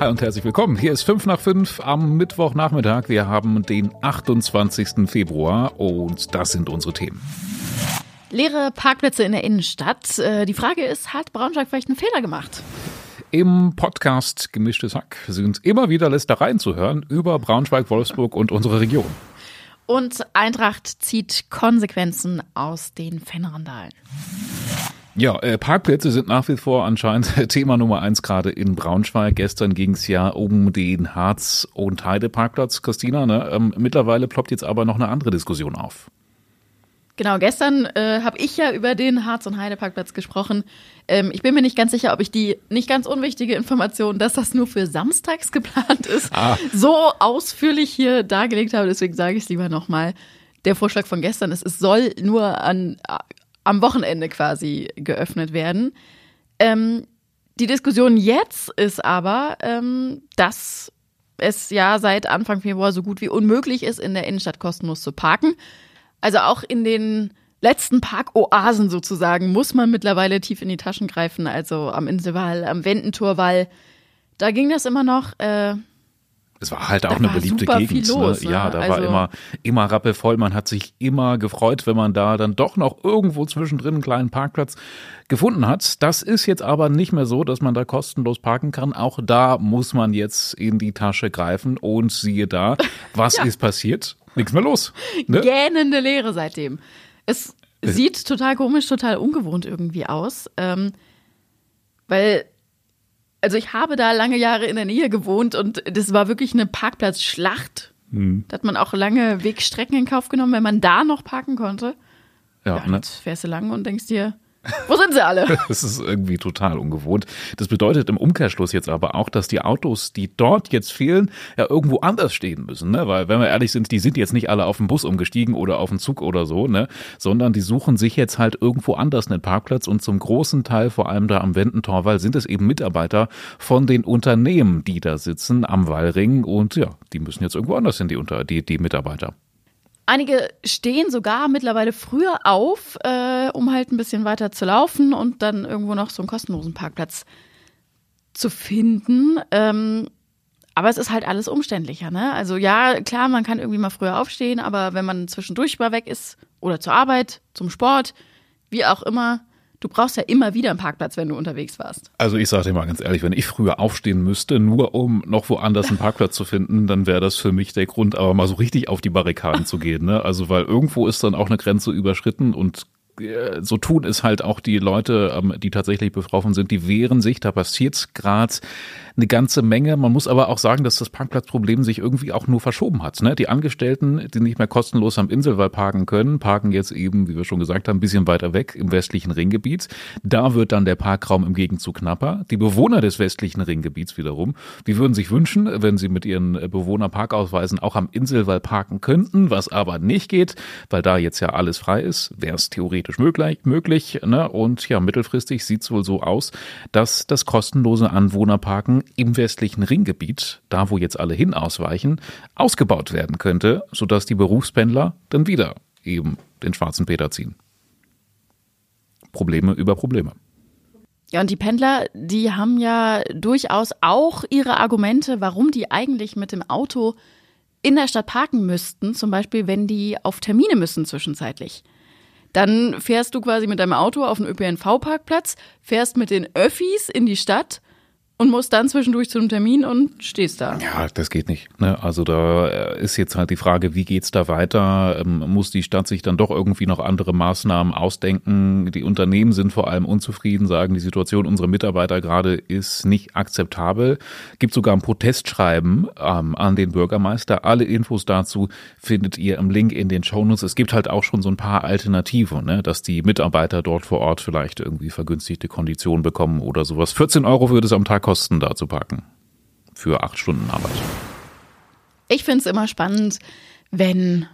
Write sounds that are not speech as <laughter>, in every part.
Hi und herzlich willkommen. Hier ist 5 nach 5 am Mittwochnachmittag. Wir haben den 28. Februar und das sind unsere Themen. Leere Parkplätze in der Innenstadt. Äh, die Frage ist, hat Braunschweig vielleicht einen Fehler gemacht? Im Podcast Gemischtes Hack sind immer wieder Lästereien zu hören über Braunschweig, Wolfsburg und unsere Region. Und Eintracht zieht Konsequenzen aus den Fanrandalen. Ja, äh, Parkplätze sind nach wie vor anscheinend <laughs> Thema Nummer eins gerade in Braunschweig. Gestern ging es ja um den Harz- und Heide-Parkplatz, Christina. Ne? Ähm, mittlerweile ploppt jetzt aber noch eine andere Diskussion auf. Genau, gestern äh, habe ich ja über den Harz- und Heide-Parkplatz gesprochen. Ähm, ich bin mir nicht ganz sicher, ob ich die nicht ganz unwichtige Information, dass das nur für samstags geplant ist, ah. so ausführlich hier dargelegt habe. Deswegen sage ich es lieber nochmal. Der Vorschlag von gestern ist, es soll nur an, am Wochenende quasi geöffnet werden. Ähm, die Diskussion jetzt ist aber, ähm, dass es ja seit Anfang Februar so gut wie unmöglich ist, in der Innenstadt kostenlos zu parken. Also auch in den letzten Parkoasen sozusagen muss man mittlerweile tief in die Taschen greifen. Also am Inselwall, am Wendentorwall. Da ging das immer noch. Äh, es war halt auch eine beliebte Gegend. Ne? Los, ne? Ja, da also, war immer, immer rappelvoll. Man hat sich immer gefreut, wenn man da dann doch noch irgendwo zwischendrin einen kleinen Parkplatz gefunden hat. Das ist jetzt aber nicht mehr so, dass man da kostenlos parken kann. Auch da muss man jetzt in die Tasche greifen und siehe da, <laughs> was ja. ist passiert? nichts mehr los. Ne? Gähnende Leere seitdem. Es äh. sieht total komisch, total ungewohnt irgendwie aus. Ähm, weil, also ich habe da lange Jahre in der Nähe gewohnt und das war wirklich eine Parkplatzschlacht. Hm. Da hat man auch lange Wegstrecken in Kauf genommen, wenn man da noch parken konnte. Ja, ja ne? jetzt fährst du lang und denkst dir, wo sind sie alle? <laughs> Das ist irgendwie total ungewohnt. Das bedeutet im Umkehrschluss jetzt aber auch, dass die Autos, die dort jetzt fehlen, ja irgendwo anders stehen müssen, ne? Weil, wenn wir ehrlich sind, die sind jetzt nicht alle auf den Bus umgestiegen oder auf den Zug oder so, ne? Sondern die suchen sich jetzt halt irgendwo anders einen Parkplatz und zum großen Teil, vor allem da am Wendentorwall, sind es eben Mitarbeiter von den Unternehmen, die da sitzen am Wallring und ja, die müssen jetzt irgendwo anders hin, die, die, die Mitarbeiter. Einige stehen sogar mittlerweile früher auf, äh, um halt ein bisschen weiter zu laufen und dann irgendwo noch so einen kostenlosen Parkplatz zu finden. Ähm, aber es ist halt alles umständlicher, ne? Also ja, klar, man kann irgendwie mal früher aufstehen, aber wenn man zwischendurch mal weg ist oder zur Arbeit, zum Sport, wie auch immer, du brauchst ja immer wieder einen Parkplatz, wenn du unterwegs warst. Also ich sage dir mal ganz ehrlich, wenn ich früher aufstehen müsste, nur um noch woanders einen Parkplatz zu finden, dann wäre das für mich der Grund, aber mal so richtig auf die Barrikaden zu gehen. Ne? Also weil irgendwo ist dann auch eine Grenze überschritten und so tun es halt auch die Leute, ähm, die tatsächlich betroffen sind, die wehren sich. Da passiert gerade eine ganze Menge. Man muss aber auch sagen, dass das Parkplatzproblem sich irgendwie auch nur verschoben hat. Ne? Die Angestellten, die nicht mehr kostenlos am Inselwall parken können, parken jetzt eben, wie wir schon gesagt haben, ein bisschen weiter weg im westlichen Ringgebiet. Da wird dann der Parkraum im Gegenzug knapper. Die Bewohner des westlichen Ringgebiets wiederum, die würden sich wünschen, wenn sie mit ihren Bewohnerparkausweisen auch am Inselwall parken könnten, was aber nicht geht, weil da jetzt ja alles frei ist, wäre es theoretisch möglich. möglich ne? Und ja, mittelfristig sieht es wohl so aus, dass das kostenlose Anwohnerparken im westlichen Ringgebiet, da wo jetzt alle hin ausweichen, ausgebaut werden könnte, sodass die Berufspendler dann wieder eben den schwarzen Peter ziehen. Probleme über Probleme. Ja, und die Pendler, die haben ja durchaus auch ihre Argumente, warum die eigentlich mit dem Auto in der Stadt parken müssten, zum Beispiel wenn die auf Termine müssen zwischenzeitlich. Dann fährst du quasi mit deinem Auto auf den ÖPNV-Parkplatz, fährst mit den Öffis in die Stadt und musst dann zwischendurch zu einem Termin und stehst da. Ja, das geht nicht. Ne? Also da äh, ist jetzt halt die Frage, wie geht's da weiter? Ähm, muss die Stadt sich dann doch irgendwie noch andere Maßnahmen ausdenken? Die Unternehmen sind vor allem unzufrieden, sagen, die Situation unserer Mitarbeiter gerade ist nicht akzeptabel. Gibt sogar ein Protestschreiben ähm, an den Bürgermeister. Alle Infos dazu findet ihr im Link in den Shownotes. Es gibt halt auch schon so ein paar Alternativen, ne? dass die Mitarbeiter dort vor Ort vielleicht irgendwie vergünstigte Konditionen bekommen oder sowas. 14 Euro würde es am Tag Kosten da zu packen. Für acht Stunden Arbeit. Ich finde es immer spannend, wenn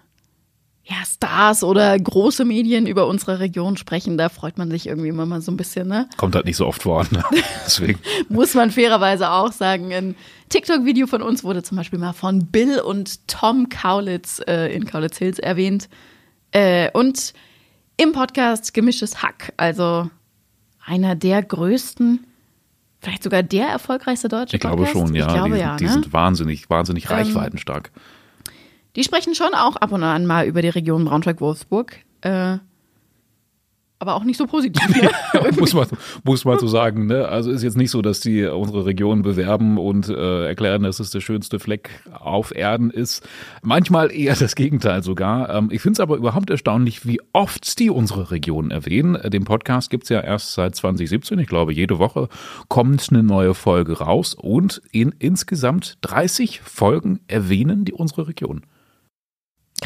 ja, Stars oder große Medien über unsere Region sprechen, da freut man sich irgendwie immer mal so ein bisschen, ne? Kommt halt nicht so oft vor, ne? <laughs> Deswegen. Muss man fairerweise auch sagen. Ein TikTok-Video von uns wurde zum Beispiel mal von Bill und Tom Kaulitz äh, in Kaulitz Hills erwähnt. Äh, und im Podcast Gemischtes Hack, also einer der größten vielleicht sogar der erfolgreichste deutsche Ich glaube Podcast? schon, ja. Ich glaube die, ja. die ne? sind wahnsinnig, wahnsinnig Ähm, reichweitenstark. Die sprechen schon auch ab und an mal über die Region Braunschweig-Wolfsburg. Äh, aber auch nicht so positiv. Ne? <laughs> muss, man, muss man so sagen. Ne? Also ist jetzt nicht so, dass die unsere Region bewerben und äh, erklären, dass es der schönste Fleck auf Erden ist. Manchmal eher das Gegenteil sogar. Ähm, ich finde es aber überhaupt erstaunlich, wie oft die unsere Region erwähnen. Äh, Den Podcast gibt's ja erst seit 2017. Ich glaube, jede Woche kommt eine neue Folge raus und in insgesamt 30 Folgen erwähnen die unsere Region.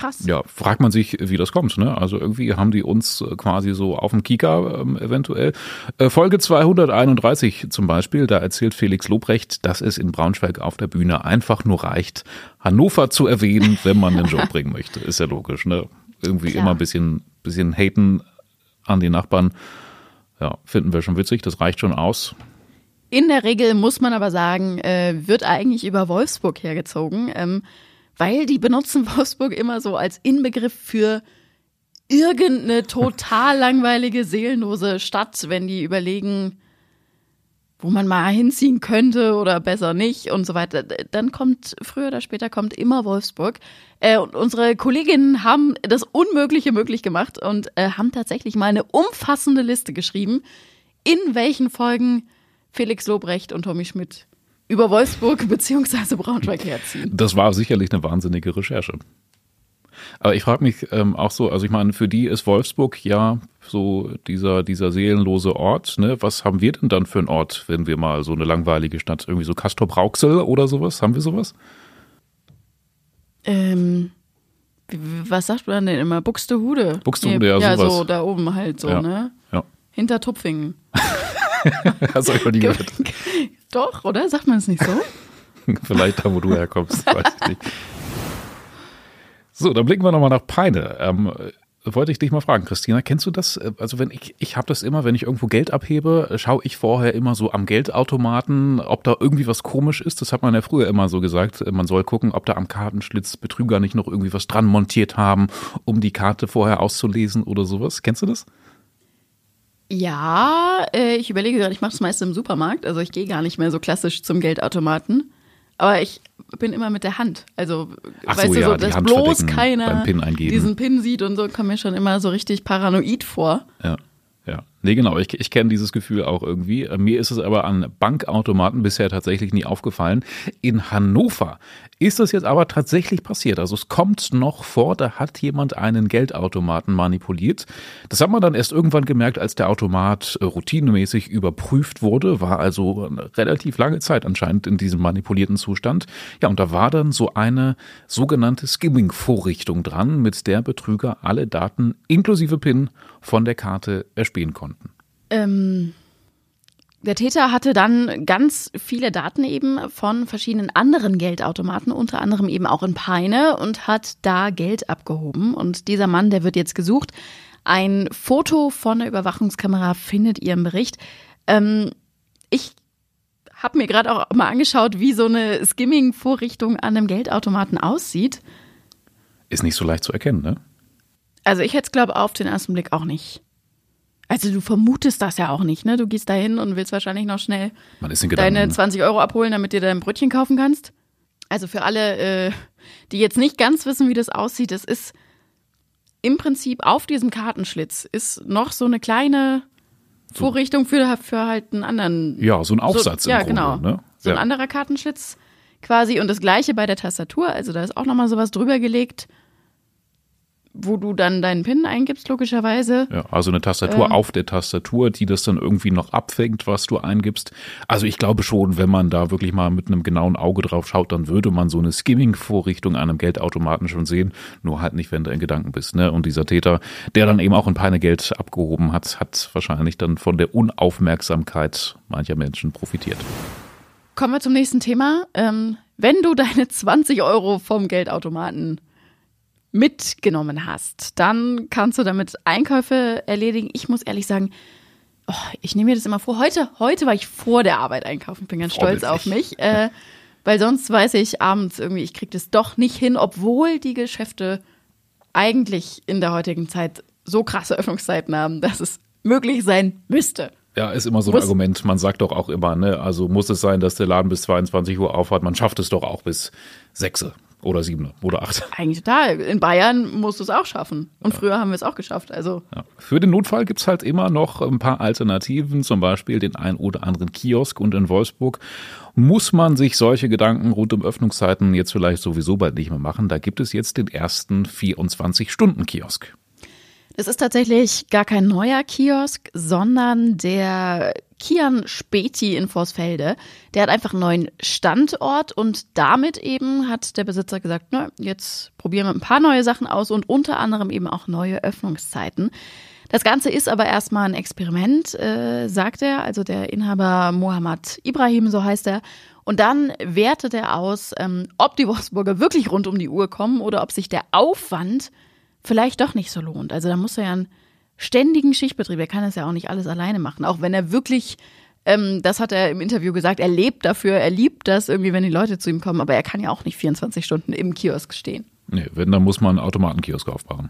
Krass. Ja, fragt man sich, wie das kommt. Ne? Also irgendwie haben die uns äh, quasi so auf dem Kika ähm, eventuell. Äh, Folge 231 zum Beispiel, da erzählt Felix Lobrecht, dass es in Braunschweig auf der Bühne einfach nur reicht, Hannover zu erwähnen, wenn man den Job <laughs> bringen möchte. Ist ja logisch. Ne? Irgendwie Klar. immer ein bisschen, bisschen haten an die Nachbarn. Ja, finden wir schon witzig, das reicht schon aus. In der Regel muss man aber sagen, äh, wird eigentlich über Wolfsburg hergezogen, ähm, weil die benutzen Wolfsburg immer so als Inbegriff für irgendeine total langweilige, seelenlose Stadt, wenn die überlegen, wo man mal hinziehen könnte oder besser nicht und so weiter. Dann kommt, früher oder später kommt immer Wolfsburg. Äh, und unsere Kolleginnen haben das Unmögliche möglich gemacht und äh, haben tatsächlich mal eine umfassende Liste geschrieben, in welchen Folgen Felix Lobrecht und Tommy Schmidt über Wolfsburg <laughs> bzw. Braunschweig herziehen. Das war sicherlich eine wahnsinnige Recherche. Aber ich frage mich ähm, auch so, also ich meine, für die ist Wolfsburg ja so dieser, dieser seelenlose Ort. Ne? Was haben wir denn dann für einen Ort, wenn wir mal so eine langweilige Stadt, irgendwie so Castor Brauxel oder sowas? Haben wir sowas? Ähm, was sagt man denn immer? Buxtehude. Buxtehude, ja, Ja, sowas. so da oben halt so, Ja. ne? Ja. Hinter Tupfingen. <laughs> <laughs> Hast du mal nie gehört? Doch, oder? Sagt man es nicht so? <laughs> Vielleicht da, wo du herkommst, weiß ich nicht. So, dann blicken wir nochmal nach Peine. Ähm, äh, wollte ich dich mal fragen, Christina, kennst du das? Äh, Also wenn ich, ich habe das immer, wenn ich irgendwo Geld abhebe, schaue ich vorher immer so am Geldautomaten, ob da irgendwie was komisch ist. Das hat man ja früher immer so gesagt. Äh, Man soll gucken, ob da am Kartenschlitz Betrüger nicht noch irgendwie was dran montiert haben, um die Karte vorher auszulesen oder sowas. Kennst du das? Ja, äh, ich überlege gerade, ich mache das meist im Supermarkt. Also ich gehe gar nicht mehr so klassisch zum Geldautomaten. Aber ich bin immer mit der Hand. Also, Ach weißt so, du, ja, so, die dass bloß keiner PIN diesen PIN sieht und so, kommt mir schon immer so richtig paranoid vor. Ja, ja. Nee, genau, ich, ich kenne dieses Gefühl auch irgendwie. Mir ist es aber an Bankautomaten bisher tatsächlich nie aufgefallen. In Hannover ist das jetzt aber tatsächlich passiert. Also es kommt noch vor, da hat jemand einen Geldautomaten manipuliert. Das hat man dann erst irgendwann gemerkt, als der Automat äh, routinemäßig überprüft wurde, war also eine relativ lange Zeit anscheinend in diesem manipulierten Zustand. Ja, und da war dann so eine sogenannte Skimming-Vorrichtung dran, mit der Betrüger alle Daten inklusive PIN von der Karte erspähen konnten. Ähm, der Täter hatte dann ganz viele Daten eben von verschiedenen anderen Geldautomaten, unter anderem eben auch in Peine und hat da Geld abgehoben. Und dieser Mann, der wird jetzt gesucht. Ein Foto von der Überwachungskamera findet ihr im Bericht. Ähm, ich habe mir gerade auch mal angeschaut, wie so eine Skimming-Vorrichtung an einem Geldautomaten aussieht. Ist nicht so leicht zu erkennen, ne? Also ich hätte es, glaube auf den ersten Blick auch nicht. Also du vermutest das ja auch nicht, ne? Du gehst da hin und willst wahrscheinlich noch schnell deine 20 Euro abholen, damit dir dein Brötchen kaufen kannst. Also für alle, äh, die jetzt nicht ganz wissen, wie das aussieht, es ist im Prinzip auf diesem Kartenschlitz ist noch so eine kleine Vorrichtung für, für halt einen anderen. ja, so ein Aufsatz so, ja, Grunde, genau. ne? So ein ja. anderer Kartenschlitz quasi und das gleiche bei der Tastatur. Also da ist auch nochmal sowas drüber gelegt, wo du dann deinen PIN eingibst, logischerweise. Ja, also eine Tastatur Ähm. auf der Tastatur, die das dann irgendwie noch abfängt, was du eingibst. Also ich glaube schon, wenn man da wirklich mal mit einem genauen Auge drauf schaut, dann würde man so eine Skimming-Vorrichtung an einem Geldautomaten schon sehen. Nur halt nicht, wenn du in Gedanken bist. Ne? Und dieser Täter, der dann eben auch ein Peine Geld abgehoben hat, hat wahrscheinlich dann von der Unaufmerksamkeit mancher Menschen profitiert. Kommen wir zum nächsten Thema. Ähm, wenn du deine 20 Euro vom Geldautomaten mitgenommen hast, dann kannst du damit Einkäufe erledigen. Ich muss ehrlich sagen, oh, ich nehme mir das immer vor. Heute, heute war ich vor der Arbeit einkaufen. Ich bin ganz stolz auf mich. Äh, weil sonst weiß ich abends irgendwie, ich kriege das doch nicht hin, obwohl die Geschäfte eigentlich in der heutigen Zeit so krasse Öffnungszeiten haben, dass es möglich sein müsste. Ja, ist immer so ein muss, Argument. Man sagt doch auch immer, ne, also muss es sein, dass der Laden bis 22 Uhr aufhat. Man schafft es doch auch bis 6 oder 7 oder 8. Eigentlich total. In Bayern musst du es auch schaffen. Und ja. früher haben wir es auch geschafft. Also. Ja. Für den Notfall gibt es halt immer noch ein paar Alternativen, zum Beispiel den ein oder anderen Kiosk. Und in Wolfsburg muss man sich solche Gedanken rund um Öffnungszeiten jetzt vielleicht sowieso bald nicht mehr machen. Da gibt es jetzt den ersten 24-Stunden-Kiosk. Es ist tatsächlich gar kein neuer Kiosk, sondern der Kian Späti in Vorsfelde. Der hat einfach einen neuen Standort und damit eben hat der Besitzer gesagt, na, jetzt probieren wir ein paar neue Sachen aus und unter anderem eben auch neue Öffnungszeiten. Das Ganze ist aber erstmal ein Experiment, äh, sagt er, also der Inhaber Mohammad Ibrahim, so heißt er. Und dann wertet er aus, ähm, ob die Wolfsburger wirklich rund um die Uhr kommen oder ob sich der Aufwand vielleicht doch nicht so lohnt. Also da muss er ja einen ständigen Schichtbetrieb, er kann das ja auch nicht alles alleine machen, auch wenn er wirklich ähm, das hat er im Interview gesagt, er lebt dafür, er liebt das irgendwie, wenn die Leute zu ihm kommen, aber er kann ja auch nicht 24 Stunden im Kiosk stehen. Nee, wenn, dann muss man einen Automatenkiosk aufbauen.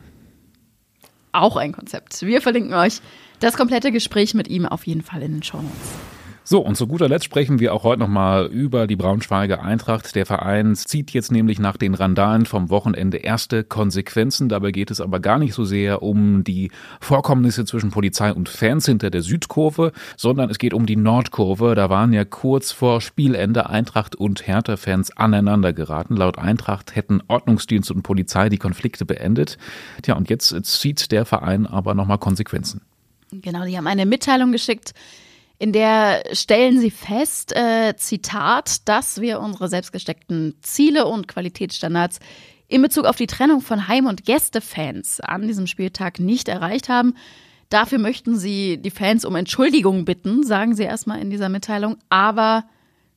Auch ein Konzept. Wir verlinken euch das komplette Gespräch mit ihm auf jeden Fall in den Show Notes. So, und zu guter Letzt sprechen wir auch heute nochmal über die Braunschweiger Eintracht. Der Verein zieht jetzt nämlich nach den Randalen vom Wochenende erste Konsequenzen. Dabei geht es aber gar nicht so sehr um die Vorkommnisse zwischen Polizei und Fans hinter der Südkurve, sondern es geht um die Nordkurve. Da waren ja kurz vor Spielende Eintracht und Hertha-Fans aneinander geraten. Laut Eintracht hätten Ordnungsdienst und Polizei die Konflikte beendet. Tja, und jetzt zieht der Verein aber nochmal Konsequenzen. Genau, die haben eine Mitteilung geschickt in der stellen sie fest, äh, Zitat, dass wir unsere selbstgesteckten Ziele und Qualitätsstandards in Bezug auf die Trennung von Heim- und Gästefans an diesem Spieltag nicht erreicht haben. Dafür möchten sie die Fans um Entschuldigung bitten, sagen sie erstmal in dieser Mitteilung. Aber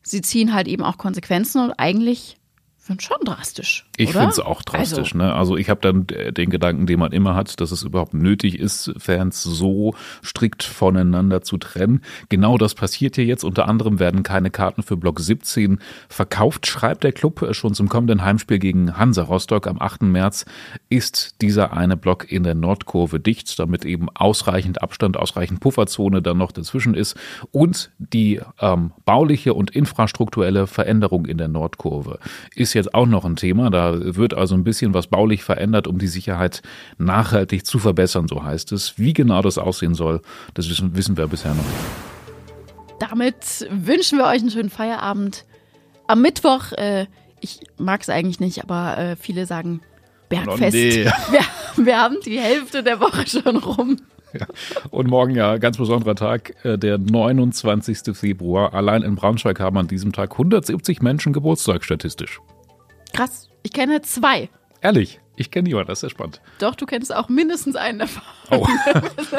sie ziehen halt eben auch Konsequenzen und eigentlich finde schon drastisch. Ich finde es auch drastisch. Also, ne? also ich habe dann den Gedanken, den man immer hat, dass es überhaupt nötig ist, Fans so strikt voneinander zu trennen. Genau das passiert hier jetzt. Unter anderem werden keine Karten für Block 17 verkauft, schreibt der Club. Schon zum kommenden Heimspiel gegen Hansa Rostock am 8. März ist dieser eine Block in der Nordkurve dicht, damit eben ausreichend Abstand, ausreichend Pufferzone dann noch dazwischen ist und die ähm, bauliche und infrastrukturelle Veränderung in der Nordkurve ist jetzt auch noch ein Thema. Da wird also ein bisschen was baulich verändert, um die Sicherheit nachhaltig zu verbessern, so heißt es. Wie genau das aussehen soll, das wissen, wissen wir bisher noch nicht. Damit wünschen wir euch einen schönen Feierabend. Am Mittwoch, äh, ich mag es eigentlich nicht, aber äh, viele sagen Bergfest. Nee. <laughs> wir, wir haben die Hälfte der Woche schon rum. Ja. Und morgen ja, ganz besonderer Tag, äh, der 29. Februar. Allein in Braunschweig haben an diesem Tag 170 Menschen Geburtstag statistisch. Krass. Ich kenne zwei. Ehrlich? Ich kenne niemanden, das ist ja spannend. Doch, du kennst auch mindestens einen davon. Oh.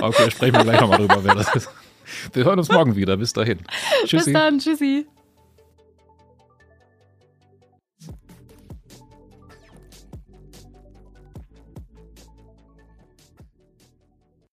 okay, sprechen wir gleich nochmal drüber, wer das ist. Wir hören uns morgen wieder. Bis dahin. Tschüssi. Bis dann. Tschüssi.